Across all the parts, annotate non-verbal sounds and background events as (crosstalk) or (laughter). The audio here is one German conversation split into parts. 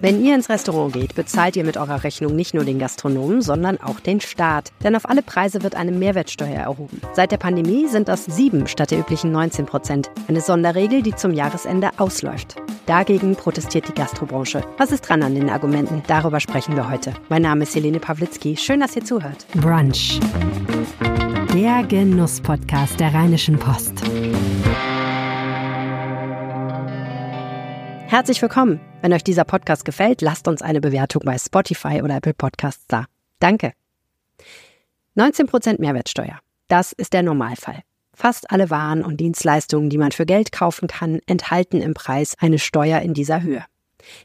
Wenn ihr ins Restaurant geht, bezahlt ihr mit eurer Rechnung nicht nur den Gastronomen, sondern auch den Staat. Denn auf alle Preise wird eine Mehrwertsteuer erhoben. Seit der Pandemie sind das sieben statt der üblichen 19 Prozent. Eine Sonderregel, die zum Jahresende ausläuft. Dagegen protestiert die Gastrobranche. Was ist dran an den Argumenten? Darüber sprechen wir heute. Mein Name ist Helene Pawlitzki. Schön, dass ihr zuhört. Brunch. Der Genuss-Podcast der Rheinischen Post. Herzlich willkommen. Wenn euch dieser Podcast gefällt, lasst uns eine Bewertung bei Spotify oder Apple Podcasts da. Danke. 19% Mehrwertsteuer. Das ist der Normalfall. Fast alle Waren und Dienstleistungen, die man für Geld kaufen kann, enthalten im Preis eine Steuer in dieser Höhe.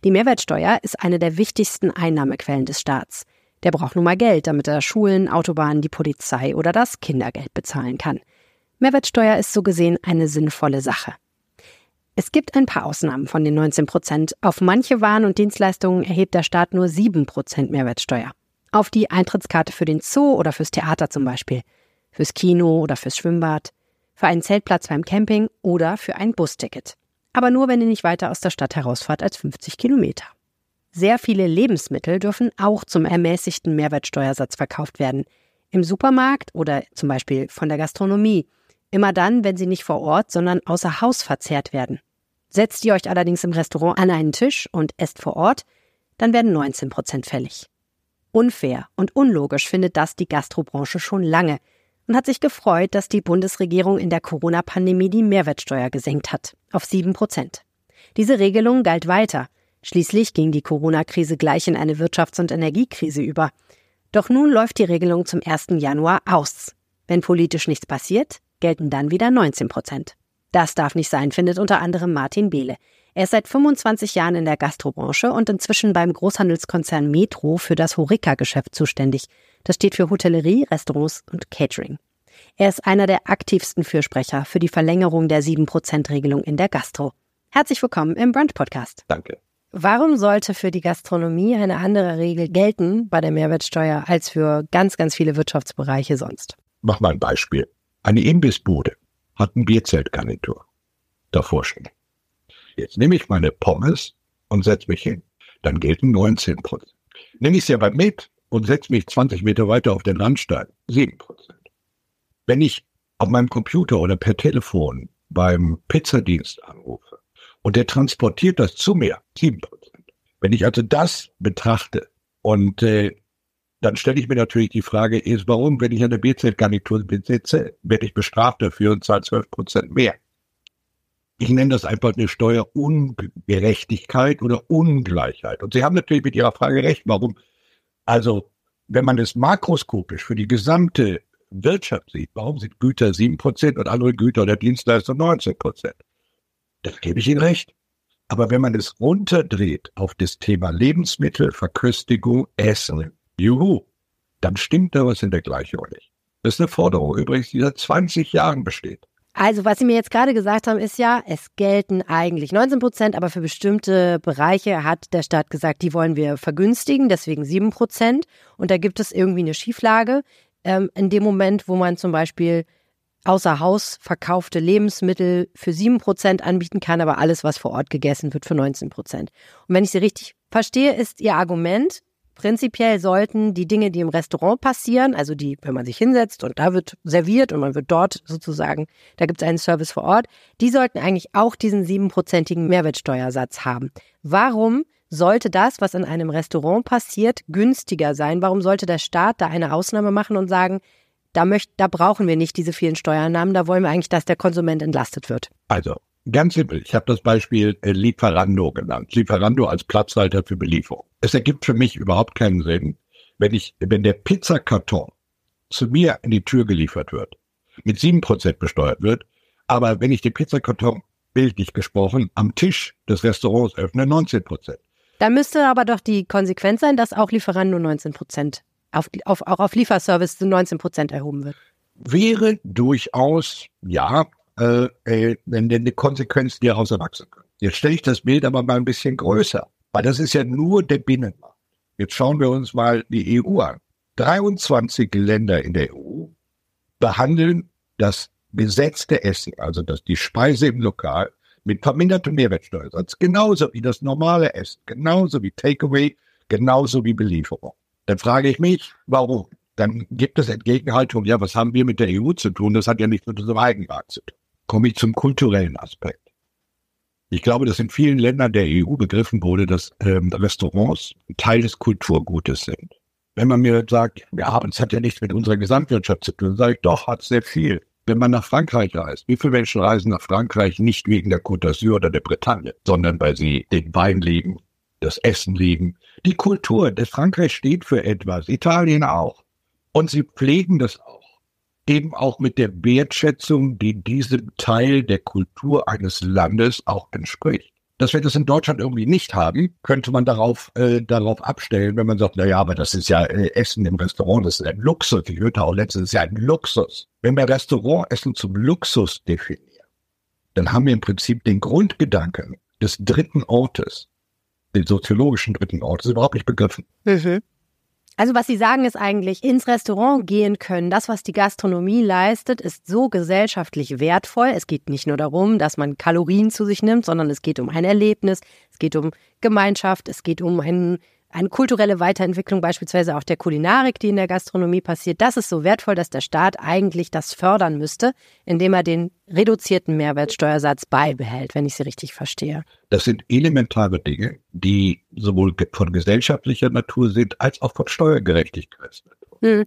Die Mehrwertsteuer ist eine der wichtigsten Einnahmequellen des Staats. Der braucht nun mal Geld, damit er Schulen, Autobahnen, die Polizei oder das Kindergeld bezahlen kann. Mehrwertsteuer ist so gesehen eine sinnvolle Sache. Es gibt ein paar Ausnahmen von den 19 Prozent. Auf manche Waren und Dienstleistungen erhebt der Staat nur 7 Prozent Mehrwertsteuer. Auf die Eintrittskarte für den Zoo oder fürs Theater zum Beispiel, fürs Kino oder fürs Schwimmbad, für einen Zeltplatz beim Camping oder für ein Busticket. Aber nur, wenn ihr nicht weiter aus der Stadt herausfahrt als 50 Kilometer. Sehr viele Lebensmittel dürfen auch zum ermäßigten Mehrwertsteuersatz verkauft werden. Im Supermarkt oder zum Beispiel von der Gastronomie – Immer dann, wenn sie nicht vor Ort, sondern außer Haus verzehrt werden. Setzt ihr euch allerdings im Restaurant an einen Tisch und esst vor Ort, dann werden 19 Prozent fällig. Unfair und unlogisch findet das die Gastrobranche schon lange und hat sich gefreut, dass die Bundesregierung in der Corona-Pandemie die Mehrwertsteuer gesenkt hat auf 7 Prozent. Diese Regelung galt weiter. Schließlich ging die Corona-Krise gleich in eine Wirtschafts- und Energiekrise über. Doch nun läuft die Regelung zum 1. Januar aus. Wenn politisch nichts passiert, gelten dann wieder 19 Prozent. Das darf nicht sein, findet unter anderem Martin Behle. Er ist seit 25 Jahren in der Gastrobranche und inzwischen beim Großhandelskonzern Metro für das Horeca-Geschäft zuständig. Das steht für Hotellerie, Restaurants und Catering. Er ist einer der aktivsten Fürsprecher für die Verlängerung der 7%-Regelung in der Gastro. Herzlich willkommen im Brunch-Podcast. Danke. Warum sollte für die Gastronomie eine andere Regel gelten bei der Mehrwertsteuer als für ganz, ganz viele Wirtschaftsbereiche sonst? Mach mal ein Beispiel. Eine Imbissbude hat ein Bierzeltgarnitur davor stehen. Jetzt nehme ich meine Pommes und setze mich hin. Dann gelten 19 Prozent. Nehme ich sie aber mit und setze mich 20 Meter weiter auf den Randstein, 7 Prozent. Wenn ich auf meinem Computer oder per Telefon beim Pizzadienst anrufe und der transportiert das zu mir, 7 Prozent. Wenn ich also das betrachte und äh, dann stelle ich mir natürlich die Frage, ist, warum, wenn ich eine BZ-Garnitur besitze, werde ich bestraft dafür und zahle 12 Prozent mehr. Ich nenne das einfach eine Steuerungerechtigkeit oder Ungleichheit. Und Sie haben natürlich mit Ihrer Frage recht, warum. Also, wenn man es makroskopisch für die gesamte Wirtschaft sieht, warum sind Güter 7 Prozent und andere Güter oder Dienstleister 19 Prozent? Dann gebe ich Ihnen recht. Aber wenn man es runterdreht auf das Thema Lebensmittel, Verköstigung, Essen, Juhu, dann stimmt da was in der Gleichung nicht. Das ist eine Forderung, übrigens, die seit 20 Jahren besteht. Also, was Sie mir jetzt gerade gesagt haben, ist ja, es gelten eigentlich 19 Prozent, aber für bestimmte Bereiche hat der Staat gesagt, die wollen wir vergünstigen, deswegen 7 Prozent. Und da gibt es irgendwie eine Schieflage. Ähm, in dem Moment, wo man zum Beispiel außer Haus verkaufte Lebensmittel für 7 Prozent anbieten kann, aber alles, was vor Ort gegessen wird, für 19 Prozent. Und wenn ich Sie richtig verstehe, ist Ihr Argument, Prinzipiell sollten die Dinge, die im Restaurant passieren, also die, wenn man sich hinsetzt und da wird serviert und man wird dort sozusagen, da gibt es einen Service vor Ort, die sollten eigentlich auch diesen siebenprozentigen Mehrwertsteuersatz haben. Warum sollte das, was in einem Restaurant passiert, günstiger sein? Warum sollte der Staat da eine Ausnahme machen und sagen, da, möcht, da brauchen wir nicht diese vielen Steuernahmen, da wollen wir eigentlich, dass der Konsument entlastet wird? Also, Ganz simpel. Ich habe das Beispiel äh, Lieferando genannt. Lieferando als Platzhalter für Belieferung. Es ergibt für mich überhaupt keinen Sinn, wenn ich, wenn der Pizzakarton zu mir in die Tür geliefert wird, mit sieben Prozent besteuert wird, aber wenn ich den Pizzakarton bildlich gesprochen am Tisch des Restaurants öffne, 19 Prozent. Da müsste aber doch die Konsequenz sein, dass auch Lieferando 19 Prozent, auf, auf, auch auf Lieferservice zu 19 Prozent erhoben wird. Wäre durchaus, ja, äh, äh, eine Konsequenz, die daraus erwachsen können. Jetzt stelle ich das Bild aber mal ein bisschen größer, weil das ist ja nur der Binnenmarkt. Jetzt schauen wir uns mal die EU an. 23 Länder in der EU behandeln das gesetzte Essen, also das, die Speise im Lokal, mit vermindertem Mehrwertsteuersatz, genauso wie das normale Essen, genauso wie Takeaway, genauso wie Belieferung. Dann frage ich mich, warum? Dann gibt es Entgegenhaltung, ja, was haben wir mit der EU zu tun? Das hat ja nichts mit unserem Eigenmarkt zu tun. Komme ich zum kulturellen Aspekt. Ich glaube, dass in vielen Ländern der EU begriffen wurde, dass ähm, Restaurants Teil des Kulturgutes sind. Wenn man mir sagt, ja, es hat ja nichts mit unserer Gesamtwirtschaft zu tun, sage ich, doch, hat sehr viel. Wenn man nach Frankreich reist, wie viele Menschen reisen nach Frankreich nicht wegen der Côte d'Azur oder der Bretagne, sondern weil sie den Wein lieben, das Essen lieben, die Kultur. Das Frankreich steht für etwas, Italien auch. Und sie pflegen das auch. Eben auch mit der Wertschätzung, die diesem Teil der Kultur eines Landes auch entspricht. Dass wir das in Deutschland irgendwie nicht haben, könnte man darauf, äh, darauf abstellen, wenn man sagt, na ja, aber das ist ja äh, Essen im Restaurant, das ist ein Luxus. Ich hörte auch letztens, das ist ja ein Luxus. Wenn wir Restaurantessen zum Luxus definieren, dann haben wir im Prinzip den Grundgedanken des dritten Ortes, den soziologischen dritten Ortes, überhaupt nicht begriffen. Mhm. Also was Sie sagen ist eigentlich, ins Restaurant gehen können, das, was die Gastronomie leistet, ist so gesellschaftlich wertvoll. Es geht nicht nur darum, dass man Kalorien zu sich nimmt, sondern es geht um ein Erlebnis, es geht um Gemeinschaft, es geht um einen eine kulturelle Weiterentwicklung beispielsweise auch der Kulinarik, die in der Gastronomie passiert, das ist so wertvoll, dass der Staat eigentlich das fördern müsste, indem er den reduzierten Mehrwertsteuersatz beibehält, wenn ich Sie richtig verstehe. Das sind elementare Dinge, die sowohl von gesellschaftlicher Natur sind, als auch von Steuergerechtigkeitsnatur. Hm.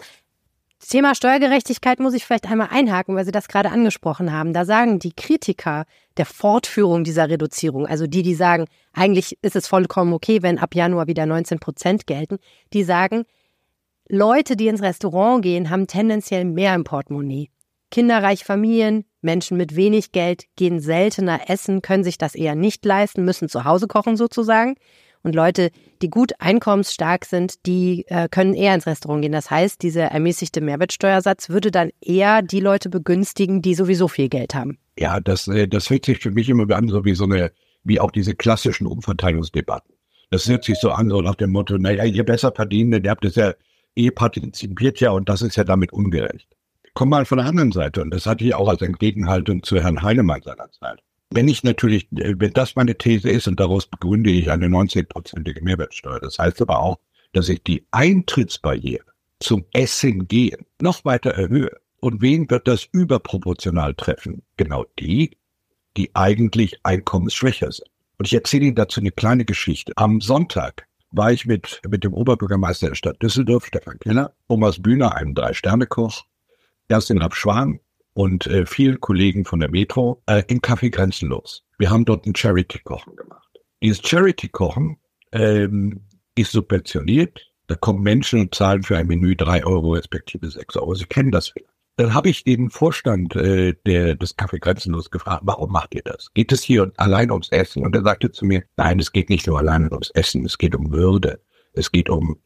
Thema Steuergerechtigkeit muss ich vielleicht einmal einhaken, weil Sie das gerade angesprochen haben. Da sagen die Kritiker der Fortführung dieser Reduzierung, also die, die sagen, eigentlich ist es vollkommen okay, wenn ab Januar wieder 19 Prozent gelten, die sagen, Leute, die ins Restaurant gehen, haben tendenziell mehr im Portemonnaie. Kinderreiche Familien, Menschen mit wenig Geld gehen seltener essen, können sich das eher nicht leisten, müssen zu Hause kochen sozusagen. Und Leute, die gut einkommensstark sind, die äh, können eher ins Restaurant gehen. Das heißt, dieser ermäßigte Mehrwertsteuersatz würde dann eher die Leute begünstigen, die sowieso viel Geld haben. Ja, das, äh, das hört sich für mich immer an, so wie so eine, wie auch diese klassischen Umverteilungsdebatten. Das hört sich so an, so nach dem Motto, naja, ihr besser verdienen, ihr habt es ja eh partizipiert ja und das ist ja damit ungerecht. Komm mal von der anderen Seite und das hatte ich auch als Entgegenhaltung zu Herrn Heinemann seinerzeit. Wenn ich natürlich, äh, wenn das meine These ist und daraus begründe ich eine 19-prozentige Mehrwertsteuer, das heißt aber auch, dass ich die Eintrittsbarriere zum Essen gehen noch weiter erhöhe. Und wen wird das überproportional treffen? Genau die, die eigentlich einkommensschwächer sind. Und ich erzähle Ihnen dazu eine kleine Geschichte. Am Sonntag war ich mit, mit dem Oberbürgermeister der Stadt Düsseldorf, Stefan Keller, Thomas Bühner, einem Drei-Sterne-Koch, Kerstin Rapschwan und äh, vielen Kollegen von der Metro äh, im Café Grenzenlos. Wir haben dort ein Charity-Kochen gemacht. Dieses Charity-Kochen ähm, ist subventioniert. Da kommen Menschen und zahlen für ein Menü drei Euro respektive sechs Euro. Sie kennen das vielleicht. Dann habe ich den Vorstand äh, der, des Café Grenzenlos gefragt, warum macht ihr das? Geht es hier allein ums Essen? Und er sagte zu mir, nein, es geht nicht nur allein ums Essen, es geht um Würde, es geht um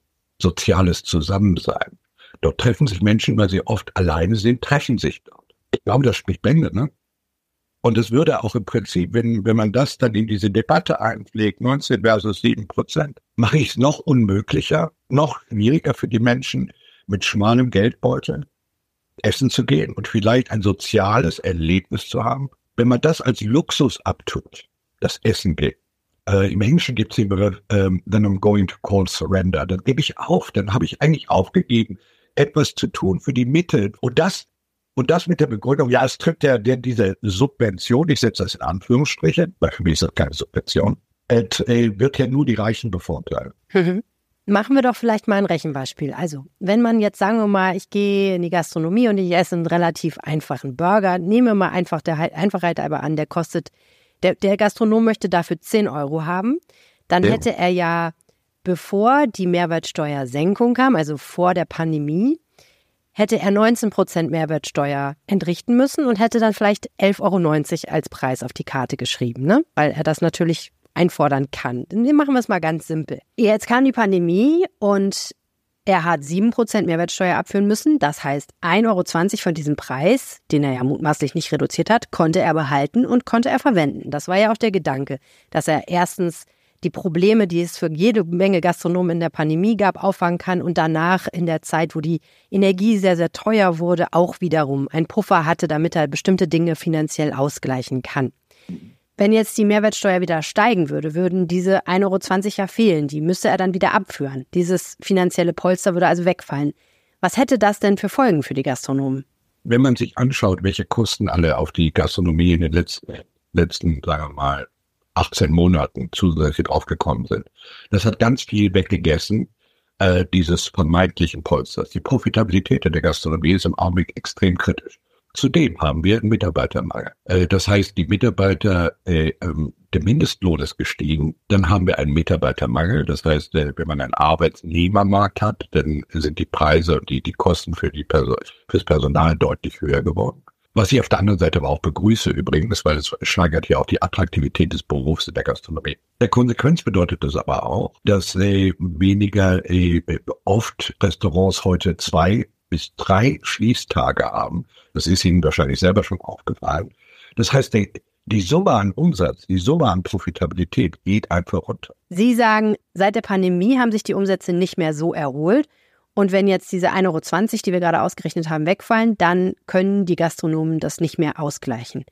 soziales Zusammensein. Dort treffen sich Menschen, weil sie oft alleine sind, treffen sich dort. Ich glaube, das spricht Bände, ne? Und es würde auch im Prinzip, wenn, wenn man das dann in diese Debatte einpflegt, 19 versus 7 Prozent, mache ich es noch unmöglicher, noch schwieriger für die Menschen mit schmalem Geldbeutel essen zu gehen und vielleicht ein soziales Erlebnis zu haben. Wenn man das als Luxus abtut, das Essen geht. Äh, Im Englischen gibt es den Begriff, ähm, then I'm going to call surrender. Dann gebe ich auf, dann habe ich eigentlich aufgegeben, etwas zu tun für die Mitte. Und das und das mit der Begründung, ja, es tritt ja der, diese Subvention, ich setze das in Anführungsstriche, weil für mich ist das keine Subvention, et, äh, wird ja nur die Reichen bevorteilen. Mhm. Machen wir doch vielleicht mal ein Rechenbeispiel. Also, wenn man jetzt, sagen wir mal, ich gehe in die Gastronomie und ich esse einen relativ einfachen Burger, nehmen wir mal einfach der Einfachheit aber an, der kostet, der, der Gastronom möchte dafür 10 Euro haben, dann ja. hätte er ja, bevor die Mehrwertsteuersenkung kam, also vor der Pandemie, hätte er 19 Prozent Mehrwertsteuer entrichten müssen und hätte dann vielleicht 11,90 Euro als Preis auf die Karte geschrieben, ne? weil er das natürlich einfordern kann. Dann machen wir es mal ganz simpel. Jetzt kam die Pandemie und er hat 7% Mehrwertsteuer abführen müssen. Das heißt, 1,20 Euro von diesem Preis, den er ja mutmaßlich nicht reduziert hat, konnte er behalten und konnte er verwenden. Das war ja auch der Gedanke, dass er erstens die Probleme, die es für jede Menge Gastronomen in der Pandemie gab, auffangen kann und danach in der Zeit, wo die Energie sehr, sehr teuer wurde, auch wiederum ein Puffer hatte, damit er bestimmte Dinge finanziell ausgleichen kann. Wenn jetzt die Mehrwertsteuer wieder steigen würde, würden diese 1,20 Euro ja fehlen. Die müsste er dann wieder abführen. Dieses finanzielle Polster würde also wegfallen. Was hätte das denn für Folgen für die Gastronomen? Wenn man sich anschaut, welche Kosten alle auf die Gastronomie in den letzten, letzten sagen wir mal, 18 Monaten zusätzlich draufgekommen sind, das hat ganz viel weggegessen, äh, dieses vermeintlichen Polsters. Die Profitabilität der Gastronomie ist im Augenblick extrem kritisch. Zudem haben wir einen Mitarbeitermangel. Äh, das heißt, die Mitarbeiter, äh, ähm, der Mindestlohn ist gestiegen. Dann haben wir einen Mitarbeitermangel. Das heißt, äh, wenn man einen Arbeitsnehmermarkt hat, dann sind die Preise und die, die Kosten für die Person, fürs Personal deutlich höher geworden. Was ich auf der anderen Seite aber auch begrüße übrigens, weil es steigert ja auch die Attraktivität des Berufs in der Gastronomie. Der Konsequenz bedeutet das aber auch, dass äh, weniger äh, oft Restaurants heute zwei bis drei Schließtage haben. Das ist Ihnen wahrscheinlich selber schon aufgefallen. Das heißt, die, die Summe an Umsatz, die Summe an Profitabilität geht einfach runter. Sie sagen, seit der Pandemie haben sich die Umsätze nicht mehr so erholt. Und wenn jetzt diese 1,20 Euro, die wir gerade ausgerechnet haben, wegfallen, dann können die Gastronomen das nicht mehr ausgleichen.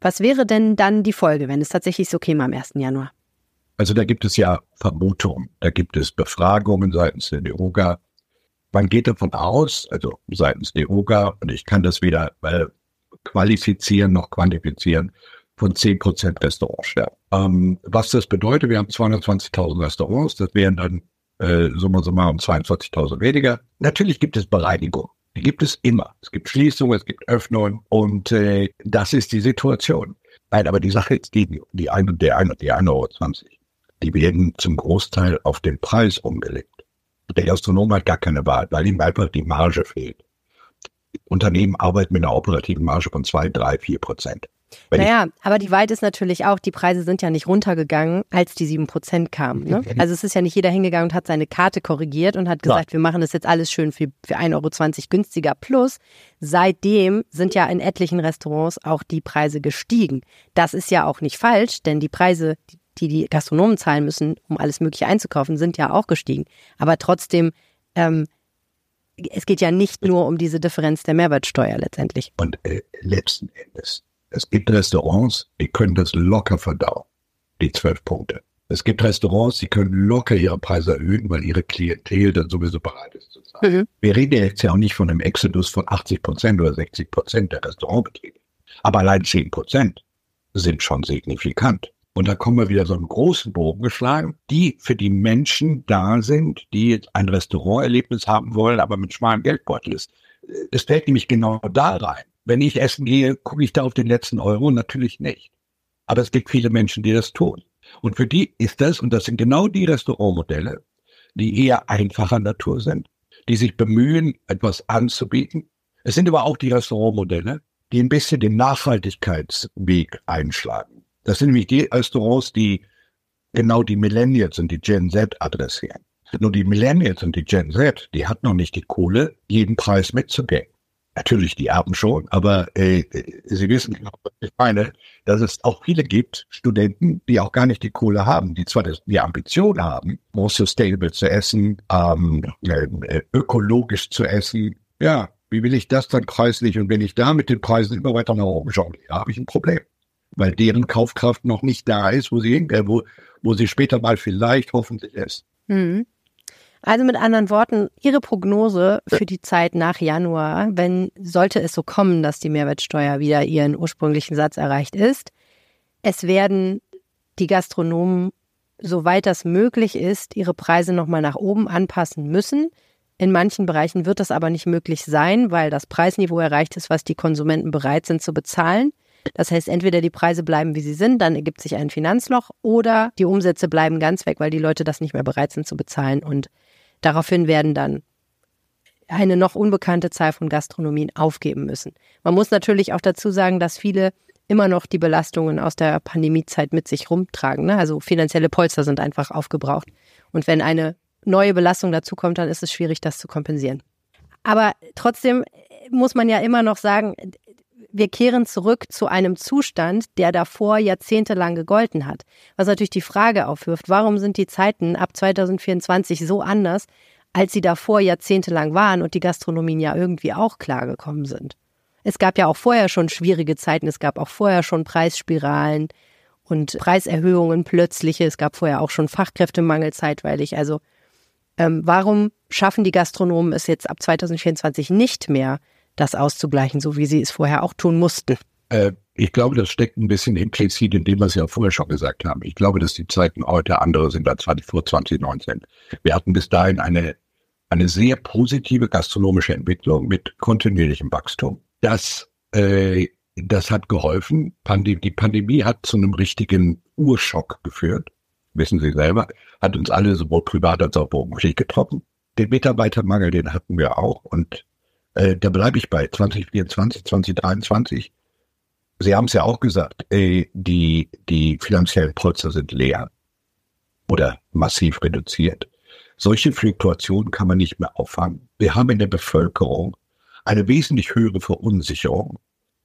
Was wäre denn dann die Folge, wenn es tatsächlich so käme am 1. Januar? Also da gibt es ja Vermutungen, da gibt es Befragungen seitens der DEOGA, man geht davon aus, also seitens der OGA, und ich kann das weder äh, qualifizieren noch quantifizieren, von 10 Prozent Restaurantsterben. Ähm, was das bedeutet, wir haben 220.000 Restaurants, das wären dann äh, summa summarum 22.000 weniger. Natürlich gibt es Bereinigung. Die gibt es immer. Es gibt Schließungen, es gibt Öffnungen und äh, das ist die Situation. Nein, aber die Sache ist die, die ein und der ein die 1,20 Euro, die werden zum Großteil auf den Preis umgelegt. Der Gastronom hat gar keine Wahl, weil ihm einfach die Marge fehlt. Unternehmen arbeiten mit einer operativen Marge von zwei, drei, vier Prozent. Wenn naja, aber die Wahrheit ist natürlich auch, die Preise sind ja nicht runtergegangen, als die sieben Prozent kamen. Ne? Also es ist ja nicht jeder hingegangen und hat seine Karte korrigiert und hat gesagt, ja. wir machen das jetzt alles schön für, für 1,20 Euro günstiger. Plus, seitdem sind ja in etlichen Restaurants auch die Preise gestiegen. Das ist ja auch nicht falsch, denn die Preise, die die die Gastronomen zahlen müssen, um alles Mögliche einzukaufen, sind ja auch gestiegen. Aber trotzdem, ähm, es geht ja nicht nur um diese Differenz der Mehrwertsteuer letztendlich. Und äh, letzten Endes, es gibt Restaurants, die können das locker verdauen, die zwölf Punkte. Es gibt Restaurants, die können locker ihre Preise erhöhen, weil ihre Klientel dann sowieso bereit ist zu zahlen. Mhm. Wir reden jetzt ja auch nicht von einem Exodus von 80 Prozent oder 60 Prozent der Restaurantbetriebe. Aber allein 10 Prozent sind schon signifikant. Und da kommen wir wieder so einen großen Bogen geschlagen, die für die Menschen da sind, die jetzt ein Restauranterlebnis haben wollen, aber mit schmalem Geldbeutel ist. Es fällt nämlich genau da rein. Wenn ich essen gehe, gucke ich da auf den letzten Euro? Natürlich nicht. Aber es gibt viele Menschen, die das tun. Und für die ist das, und das sind genau die Restaurantmodelle, die eher einfacher Natur sind, die sich bemühen, etwas anzubieten. Es sind aber auch die Restaurantmodelle, die ein bisschen den Nachhaltigkeitsweg einschlagen. Das sind nämlich die Restaurants, die genau die Millennials und die Gen Z adressieren. Nur die Millennials und die Gen Z, die hat noch nicht die Kohle, jeden Preis mitzugehen. Natürlich die Erben schon, aber äh, Sie wissen genau, was ich meine, dass es auch viele gibt, Studenten, die auch gar nicht die Kohle haben, die zwar das, die Ambition haben, more sustainable zu essen, ähm, äh, ökologisch zu essen. Ja, wie will ich das dann preislich? Und wenn ich da mit den Preisen immer weiter nach oben schaue, habe ich ein Problem weil deren Kaufkraft noch nicht da ist, wo sie hingehen, wo, wo sie später mal vielleicht hoffentlich ist. Mhm. Also mit anderen Worten, Ihre Prognose für die Zeit nach Januar, wenn sollte es so kommen, dass die Mehrwertsteuer wieder ihren ursprünglichen Satz erreicht ist, es werden die Gastronomen, soweit das möglich ist, ihre Preise nochmal nach oben anpassen müssen. In manchen Bereichen wird das aber nicht möglich sein, weil das Preisniveau erreicht ist, was die Konsumenten bereit sind zu bezahlen. Das heißt, entweder die Preise bleiben, wie sie sind, dann ergibt sich ein Finanzloch, oder die Umsätze bleiben ganz weg, weil die Leute das nicht mehr bereit sind zu bezahlen. Und daraufhin werden dann eine noch unbekannte Zahl von Gastronomien aufgeben müssen. Man muss natürlich auch dazu sagen, dass viele immer noch die Belastungen aus der Pandemiezeit mit sich rumtragen. Ne? Also finanzielle Polster sind einfach aufgebraucht. Und wenn eine neue Belastung dazukommt, dann ist es schwierig, das zu kompensieren. Aber trotzdem muss man ja immer noch sagen, wir kehren zurück zu einem Zustand, der davor jahrzehntelang gegolten hat. Was natürlich die Frage aufwirft, warum sind die Zeiten ab 2024 so anders, als sie davor jahrzehntelang waren und die Gastronomien ja irgendwie auch klargekommen sind. Es gab ja auch vorher schon schwierige Zeiten, es gab auch vorher schon Preisspiralen und Preiserhöhungen plötzliche. Es gab vorher auch schon Fachkräftemangel zeitweilig. Also ähm, warum schaffen die Gastronomen es jetzt ab 2024 nicht mehr, das auszugleichen, so wie sie es vorher auch tun mussten? Äh, ich glaube, das steckt ein bisschen implizit in dem, was Sie ja vorher schon gesagt haben. Ich glaube, dass die Zeiten heute andere sind als vor 2019. Wir hatten bis dahin eine, eine sehr positive gastronomische Entwicklung mit kontinuierlichem Wachstum. Das, äh, das hat geholfen. Pandem die Pandemie hat zu einem richtigen Urschock geführt. Wissen Sie selber, hat uns alle sowohl privat als auch beruflich getroffen. Den Mitarbeitermangel, den hatten wir auch. Und äh, da bleibe ich bei 2024, 2023 Sie haben es ja auch gesagt, äh, die, die finanziellen Polster sind leer oder massiv reduziert. Solche Fluktuationen kann man nicht mehr auffangen. Wir haben in der Bevölkerung eine wesentlich höhere Verunsicherung.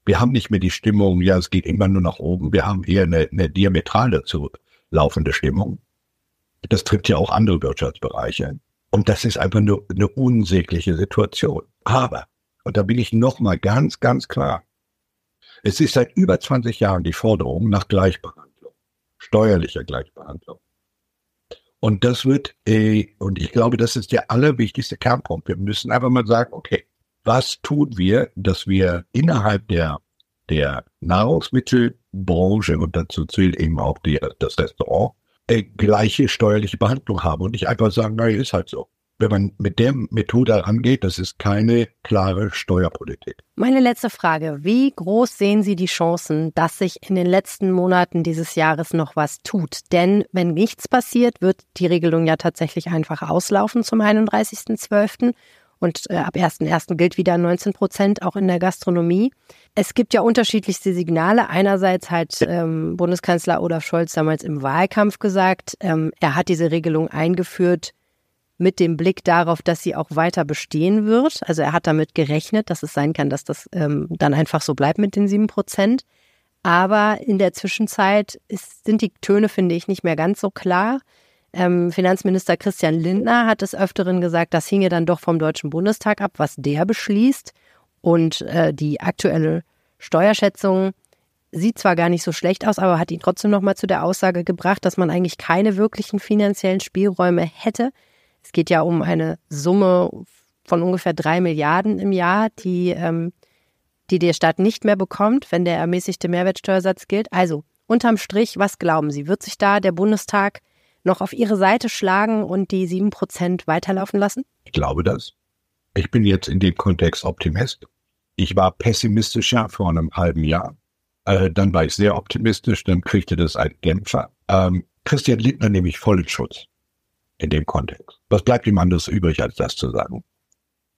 Wir haben nicht mehr die Stimmung, ja, es geht immer nur nach oben. Wir haben eher eine, eine diametral dazu laufende Stimmung. Das trifft ja auch andere Wirtschaftsbereiche. Und das ist einfach nur eine unsägliche Situation. Aber, und da bin ich nochmal ganz, ganz klar, es ist seit über 20 Jahren die Forderung nach Gleichbehandlung, steuerlicher Gleichbehandlung. Und das wird, äh, und ich glaube, das ist der allerwichtigste Kernpunkt. Wir müssen einfach mal sagen, okay, was tun wir, dass wir innerhalb der, der Nahrungsmittelbranche, und dazu zählt eben auch die, das Restaurant, äh, gleiche steuerliche Behandlung haben und nicht einfach sagen, naja, ist halt so wenn man mit der Methode rangeht, das ist keine klare Steuerpolitik. Meine letzte Frage. Wie groß sehen Sie die Chancen, dass sich in den letzten Monaten dieses Jahres noch was tut? Denn wenn nichts passiert, wird die Regelung ja tatsächlich einfach auslaufen zum 31.12. Und äh, ab 1.1. gilt wieder 19 Prozent, auch in der Gastronomie. Es gibt ja unterschiedlichste Signale. Einerseits hat ähm, Bundeskanzler Olaf Scholz damals im Wahlkampf gesagt, ähm, er hat diese Regelung eingeführt, mit dem Blick darauf, dass sie auch weiter bestehen wird. Also er hat damit gerechnet, dass es sein kann, dass das ähm, dann einfach so bleibt mit den sieben Prozent. Aber in der Zwischenzeit ist, sind die Töne, finde ich, nicht mehr ganz so klar. Ähm, Finanzminister Christian Lindner hat des Öfteren gesagt, das hinge dann doch vom Deutschen Bundestag ab, was der beschließt. Und äh, die aktuelle Steuerschätzung sieht zwar gar nicht so schlecht aus, aber hat ihn trotzdem nochmal zu der Aussage gebracht, dass man eigentlich keine wirklichen finanziellen Spielräume hätte, es geht ja um eine Summe von ungefähr drei Milliarden im Jahr, die, ähm, die der Staat nicht mehr bekommt, wenn der ermäßigte Mehrwertsteuersatz gilt. Also unterm Strich, was glauben Sie? Wird sich da der Bundestag noch auf Ihre Seite schlagen und die sieben Prozent weiterlaufen lassen? Ich glaube das. Ich bin jetzt in dem Kontext Optimist. Ich war pessimistischer vor einem halben Jahr. Äh, dann war ich sehr optimistisch, dann kriegte das ein Dämpfer. Ähm, Christian Lindner nehme ich voll in Schutz in dem Kontext. Was bleibt ihm anderes übrig, als das zu sagen?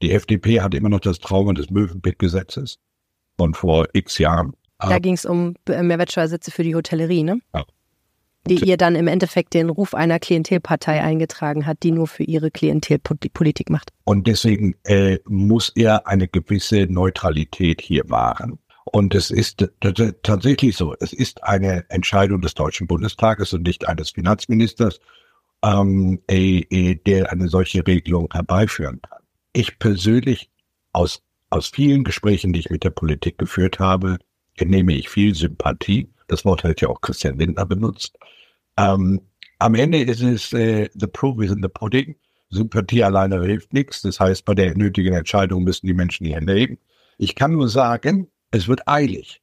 Die FDP hat immer noch das Trauma des Möwenpick-Gesetzes von vor x Jahren. Da ging es um Mehrwertsteuersätze für die Hotellerie, ne? Ja. Die ihr dann im Endeffekt den Ruf einer Klientelpartei eingetragen hat, die nur für ihre Klientelpolitik macht. Und deswegen äh, muss er eine gewisse Neutralität hier wahren. Und es ist tatsächlich so, es ist eine Entscheidung des Deutschen Bundestages und nicht eines Finanzministers ähm, äh, äh, der eine solche Regelung herbeiführen kann. Ich persönlich aus, aus vielen Gesprächen, die ich mit der Politik geführt habe, nehme ich viel Sympathie. Das Wort hat ja auch Christian Lindner benutzt. Ähm, am Ende ist es äh, the proof is in the pudding. Sympathie alleine hilft nichts. Das heißt, bei der nötigen Entscheidung müssen die Menschen die Hände heben. Ich kann nur sagen, es wird eilig.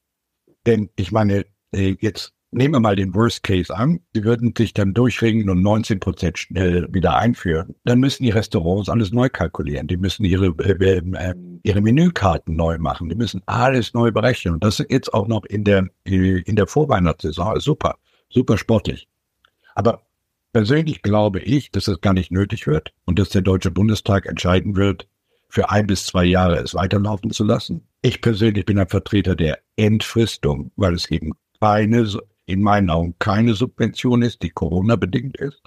Denn ich meine, äh, jetzt Nehmen wir mal den Worst Case an. Sie würden sich dann durchringen und 19 Prozent schnell wieder einführen. Dann müssen die Restaurants alles neu kalkulieren. Die müssen ihre, äh, äh, ihre Menükarten neu machen. Die müssen alles neu berechnen. Und das ist jetzt auch noch in der, in der Vorweihnachtssaison. Super, super sportlich. Aber persönlich glaube ich, dass es gar nicht nötig wird und dass der Deutsche Bundestag entscheiden wird, für ein bis zwei Jahre es weiterlaufen zu lassen. Ich persönlich bin ein Vertreter der Entfristung, weil es eben keine in meinen Augen keine Subvention ist, die Corona-bedingt ist,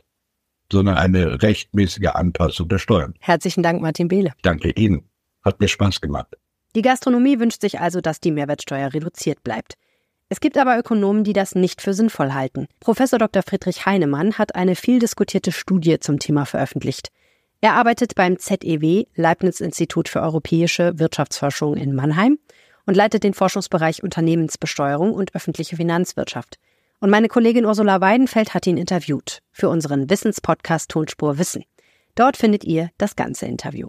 sondern eine rechtmäßige Anpassung der Steuern. Herzlichen Dank, Martin Behle. Danke Ihnen. Hat mir Spaß gemacht. Die Gastronomie wünscht sich also, dass die Mehrwertsteuer reduziert bleibt. Es gibt aber Ökonomen, die das nicht für sinnvoll halten. Professor Dr. Friedrich Heinemann hat eine viel diskutierte Studie zum Thema veröffentlicht. Er arbeitet beim ZEW, Leibniz Institut für europäische Wirtschaftsforschung in Mannheim, und leitet den Forschungsbereich Unternehmensbesteuerung und öffentliche Finanzwirtschaft. Und meine Kollegin Ursula Weidenfeld hat ihn interviewt für unseren Wissenspodcast Tonspur Wissen. Dort findet ihr das ganze Interview.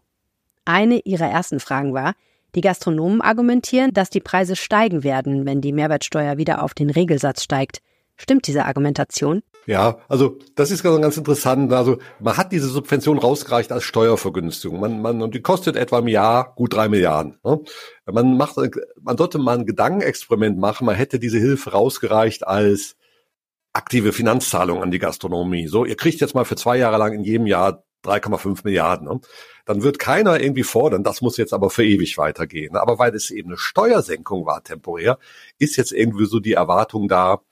Eine ihrer ersten Fragen war, die Gastronomen argumentieren, dass die Preise steigen werden, wenn die Mehrwertsteuer wieder auf den Regelsatz steigt. Stimmt diese Argumentation? Ja, also das ist ganz interessant. Also man hat diese Subvention rausgereicht als Steuervergünstigung. Man, man, und die kostet etwa im Jahr gut drei Milliarden. Ne? Man macht, man sollte mal ein Gedankenexperiment machen. Man hätte diese Hilfe rausgereicht als aktive Finanzzahlung an die Gastronomie. So, ihr kriegt jetzt mal für zwei Jahre lang in jedem Jahr 3,5 Milliarden. Ne? Dann wird keiner irgendwie fordern, das muss jetzt aber für ewig weitergehen. Aber weil es eben eine Steuersenkung war temporär, ist jetzt irgendwie so die Erwartung da,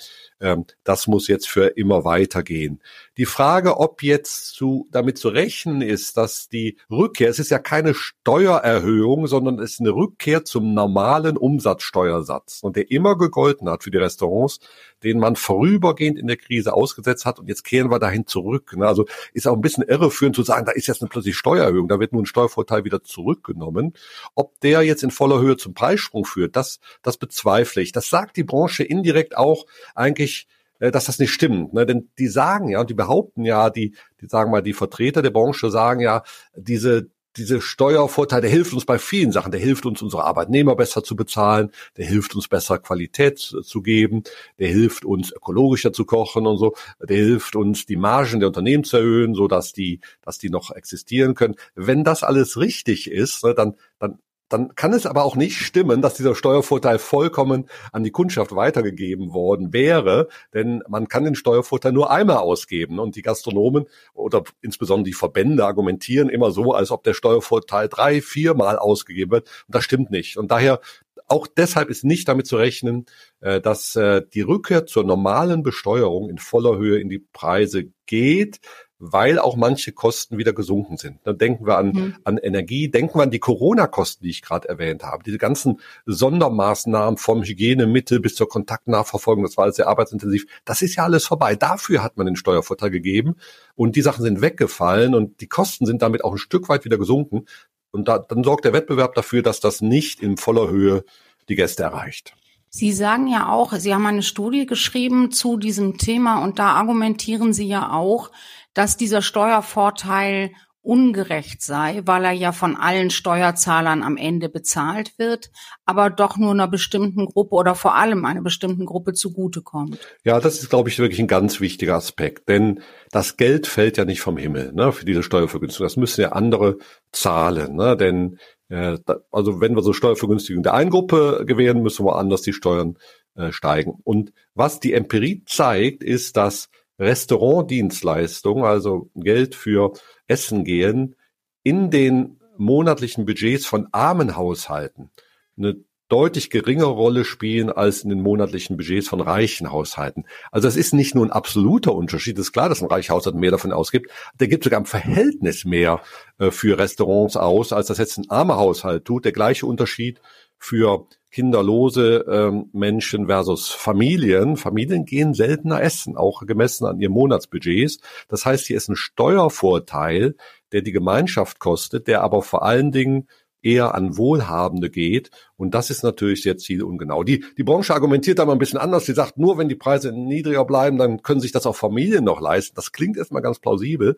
ähm, das muss jetzt für immer weitergehen. Die Frage, ob jetzt zu, damit zu rechnen ist, dass die Rückkehr, es ist ja keine Steuererhöhung, sondern es ist eine Rückkehr zum normalen Umsatzsteuersatz und der immer gegolten hat für die Restaurants, den man vorübergehend in der Krise ausgesetzt hat und jetzt kehren wir dahin zurück. Ne? Also ist auch ein bisschen irreführend zu sagen, da ist jetzt eine plötzlich Steuererhöhung, da wird nun ein Steuervorteil wieder zurückgenommen. Ob der jetzt in voller Höhe zum Preissprung führt, das, das bezweifle ich. Das sagt die Branche indirekt auch eigentlich dass das nicht stimmt. Ne? Denn die sagen ja, und die behaupten ja, die, die sagen mal, die Vertreter der Branche sagen ja, diese, diese Steuervorteil, der hilft uns bei vielen Sachen. Der hilft uns, unsere Arbeitnehmer besser zu bezahlen. Der hilft uns, besser Qualität zu geben. Der hilft uns, ökologischer zu kochen und so. Der hilft uns, die Margen der Unternehmen zu erhöhen, so dass die, dass die noch existieren können. Wenn das alles richtig ist, ne, dann, dann dann kann es aber auch nicht stimmen, dass dieser Steuervorteil vollkommen an die Kundschaft weitergegeben worden wäre, denn man kann den Steuervorteil nur einmal ausgeben. Und die Gastronomen oder insbesondere die Verbände argumentieren immer so, als ob der Steuervorteil drei, viermal ausgegeben wird. Und das stimmt nicht. Und daher auch deshalb ist nicht damit zu rechnen, äh, dass äh, die Rückkehr zur normalen Besteuerung in voller Höhe in die Preise geht weil auch manche Kosten wieder gesunken sind. Dann denken wir an, mhm. an Energie, denken wir an die Corona-Kosten, die ich gerade erwähnt habe. Diese ganzen Sondermaßnahmen vom Hygienemittel bis zur Kontaktnachverfolgung, das war alles sehr arbeitsintensiv. Das ist ja alles vorbei. Dafür hat man den Steuervorteil gegeben und die Sachen sind weggefallen und die Kosten sind damit auch ein Stück weit wieder gesunken. Und da, dann sorgt der Wettbewerb dafür, dass das nicht in voller Höhe die Gäste erreicht. Sie sagen ja auch, Sie haben eine Studie geschrieben zu diesem Thema und da argumentieren Sie ja auch, dass dieser Steuervorteil ungerecht sei, weil er ja von allen Steuerzahlern am Ende bezahlt wird, aber doch nur einer bestimmten Gruppe oder vor allem einer bestimmten Gruppe zugutekommt. Ja, das ist, glaube ich, wirklich ein ganz wichtiger Aspekt, denn das Geld fällt ja nicht vom Himmel ne, für diese Steuervergünstigung. Das müssen ja andere zahlen, ne, denn äh, also wenn wir so Steuervergünstigung der einen Gruppe gewähren, müssen wir anders die Steuern äh, steigen. Und was die Empirie zeigt, ist, dass Restaurantdienstleistungen, also Geld für Essen gehen, in den monatlichen Budgets von armen Haushalten eine deutlich geringere Rolle spielen als in den monatlichen Budgets von reichen Haushalten. Also es ist nicht nur ein absoluter Unterschied. Es ist klar, dass ein reicher Haushalt mehr davon ausgibt. Der gibt sogar im Verhältnis mehr äh, für Restaurants aus, als das jetzt ein armer Haushalt tut. Der gleiche Unterschied für kinderlose ähm, Menschen versus Familien. Familien gehen seltener essen, auch gemessen an ihren Monatsbudgets. Das heißt, hier ist ein Steuervorteil, der die Gemeinschaft kostet, der aber vor allen Dingen eher an Wohlhabende geht. Und das ist natürlich sehr zielungenau. Die, die Branche argumentiert da mal ein bisschen anders. Sie sagt, nur wenn die Preise niedriger bleiben, dann können sich das auch Familien noch leisten. Das klingt erstmal ganz plausibel.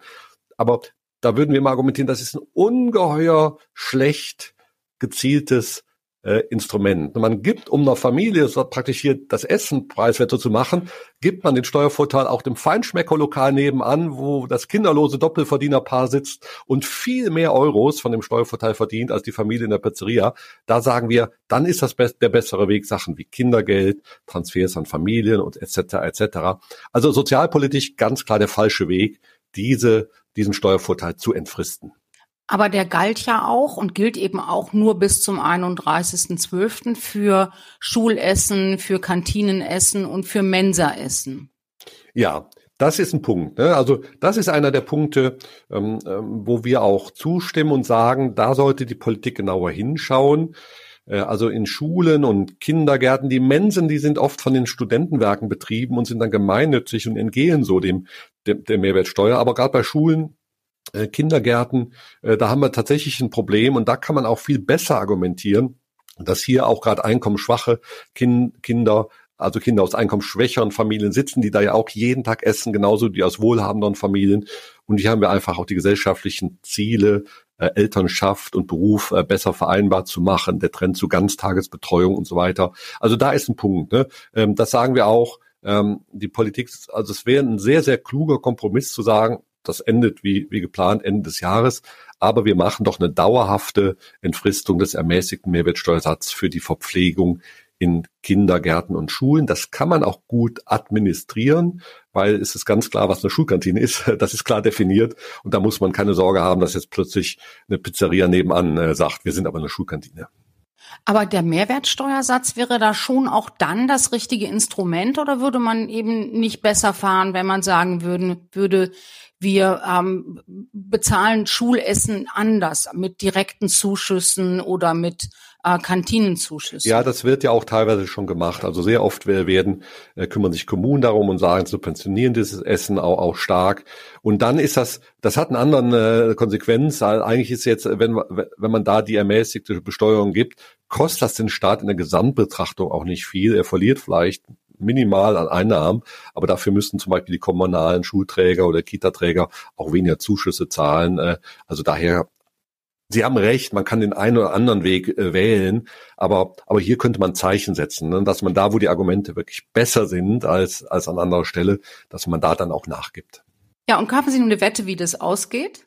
Aber da würden wir immer argumentieren, das ist ein ungeheuer schlecht gezieltes äh, Instrument. Man gibt, um einer Familie so praktisch hier das Essen preiswerter zu machen, gibt man den Steuervorteil auch dem Feinschmeckerlokal nebenan, wo das kinderlose Doppelverdienerpaar sitzt und viel mehr Euros von dem Steuervorteil verdient als die Familie in der Pizzeria. Da sagen wir, dann ist das der bessere Weg, Sachen wie Kindergeld, Transfers an Familien und etc. etc. Also sozialpolitisch ganz klar der falsche Weg, diese, diesen Steuervorteil zu entfristen. Aber der galt ja auch und gilt eben auch nur bis zum 31.12. für Schulessen, für Kantinenessen und für Mensaessen. Ja, das ist ein Punkt. Ne? Also das ist einer der Punkte, ähm, ähm, wo wir auch zustimmen und sagen, da sollte die Politik genauer hinschauen. Äh, also in Schulen und Kindergärten, die Mensen, die sind oft von den Studentenwerken betrieben und sind dann gemeinnützig und entgehen so dem, dem der Mehrwertsteuer. Aber gerade bei Schulen äh, Kindergärten, äh, da haben wir tatsächlich ein Problem und da kann man auch viel besser argumentieren, dass hier auch gerade einkommensschwache kind, Kinder also Kinder aus einkommensschwächeren Familien sitzen, die da ja auch jeden Tag essen, genauso wie aus wohlhabenderen Familien. Und hier haben wir einfach auch die gesellschaftlichen Ziele, äh, Elternschaft und Beruf äh, besser vereinbar zu machen, der Trend zu Ganztagesbetreuung und so weiter. Also da ist ein Punkt. Ne? Ähm, das sagen wir auch. Ähm, die Politik, also es wäre ein sehr, sehr kluger Kompromiss zu sagen, das endet wie, wie geplant Ende des Jahres. Aber wir machen doch eine dauerhafte Entfristung des ermäßigten Mehrwertsteuersatzes für die Verpflegung in Kindergärten und Schulen. Das kann man auch gut administrieren, weil es ist ganz klar, was eine Schulkantine ist. (laughs) Das ist klar definiert und da muss man keine Sorge haben, dass jetzt plötzlich eine Pizzeria nebenan äh, sagt, wir sind aber eine Schulkantine. Aber der Mehrwertsteuersatz wäre da schon auch dann das richtige Instrument oder würde man eben nicht besser fahren, wenn man sagen würde, würde wir ähm, bezahlen Schulessen anders mit direkten Zuschüssen oder mit äh, Kantinenzuschüssen. Ja, das wird ja auch teilweise schon gemacht. Also sehr oft werden äh, kümmern sich Kommunen darum und sagen, subventionieren dieses Essen auch, auch stark. Und dann ist das, das hat einen anderen äh, Konsequenz. Eigentlich ist jetzt, wenn, wenn man da die ermäßigte Besteuerung gibt, kostet das den Staat in der Gesamtbetrachtung auch nicht viel. Er verliert vielleicht minimal an Einnahmen, aber dafür müssten zum Beispiel die kommunalen Schulträger oder Kitaträger auch weniger Zuschüsse zahlen. Äh, also daher Sie haben recht, man kann den einen oder anderen Weg äh, wählen, aber, aber hier könnte man Zeichen setzen, ne, dass man da, wo die Argumente wirklich besser sind als, als an anderer Stelle, dass man da dann auch nachgibt. Ja, und haben Sie nun eine Wette, wie das ausgeht?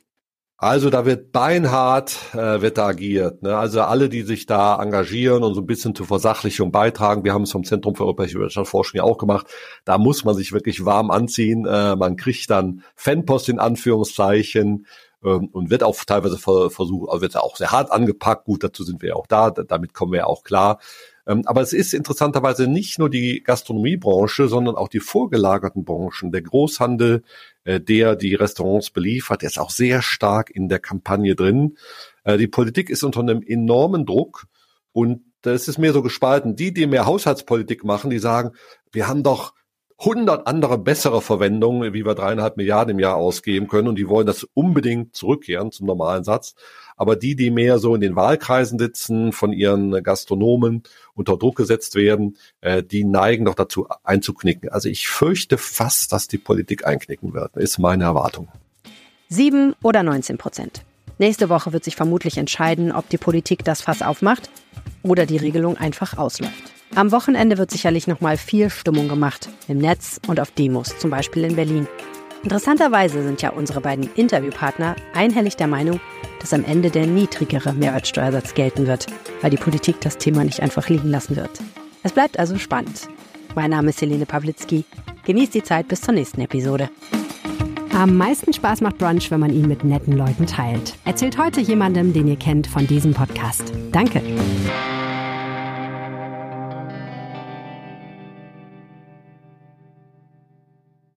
Also da wird beinhart äh, wird da agiert. Ne? Also alle, die sich da engagieren und so ein bisschen zur Versachlichung beitragen, wir haben es vom Zentrum für europäische Wirtschaftsforschung ja auch gemacht, da muss man sich wirklich warm anziehen. Äh, man kriegt dann Fanpost in Anführungszeichen ähm, und wird auch teilweise versucht, also wird auch sehr hart angepackt. Gut, dazu sind wir ja auch da, damit kommen wir ja auch klar. Ähm, aber es ist interessanterweise nicht nur die Gastronomiebranche, sondern auch die vorgelagerten Branchen. Der Großhandel, äh, der die Restaurants beliefert, der ist auch sehr stark in der Kampagne drin. Äh, die Politik ist unter einem enormen Druck und das ist mehr so gespalten. Die, die mehr Haushaltspolitik machen, die sagen, wir haben doch hundert andere bessere Verwendungen, wie wir dreieinhalb Milliarden im Jahr ausgeben können und die wollen das unbedingt zurückkehren zum normalen Satz. Aber die, die mehr so in den Wahlkreisen sitzen, von ihren Gastronomen unter Druck gesetzt werden, äh, die neigen doch dazu einzuknicken. Also ich fürchte fast, dass die Politik einknicken wird, ist meine Erwartung. Sieben oder 19 Prozent. Nächste Woche wird sich vermutlich entscheiden, ob die Politik das Fass aufmacht oder die Regelung einfach ausläuft. Am Wochenende wird sicherlich noch mal viel Stimmung gemacht. Im Netz und auf Demos, zum Beispiel in Berlin. Interessanterweise sind ja unsere beiden Interviewpartner einhellig der Meinung, dass am Ende der niedrigere Mehrwertsteuersatz gelten wird, weil die Politik das Thema nicht einfach liegen lassen wird. Es bleibt also spannend. Mein Name ist Helene Pawlitzki. Genießt die Zeit bis zur nächsten Episode. Am meisten Spaß macht Brunch, wenn man ihn mit netten Leuten teilt. Erzählt heute jemandem, den ihr kennt, von diesem Podcast. Danke.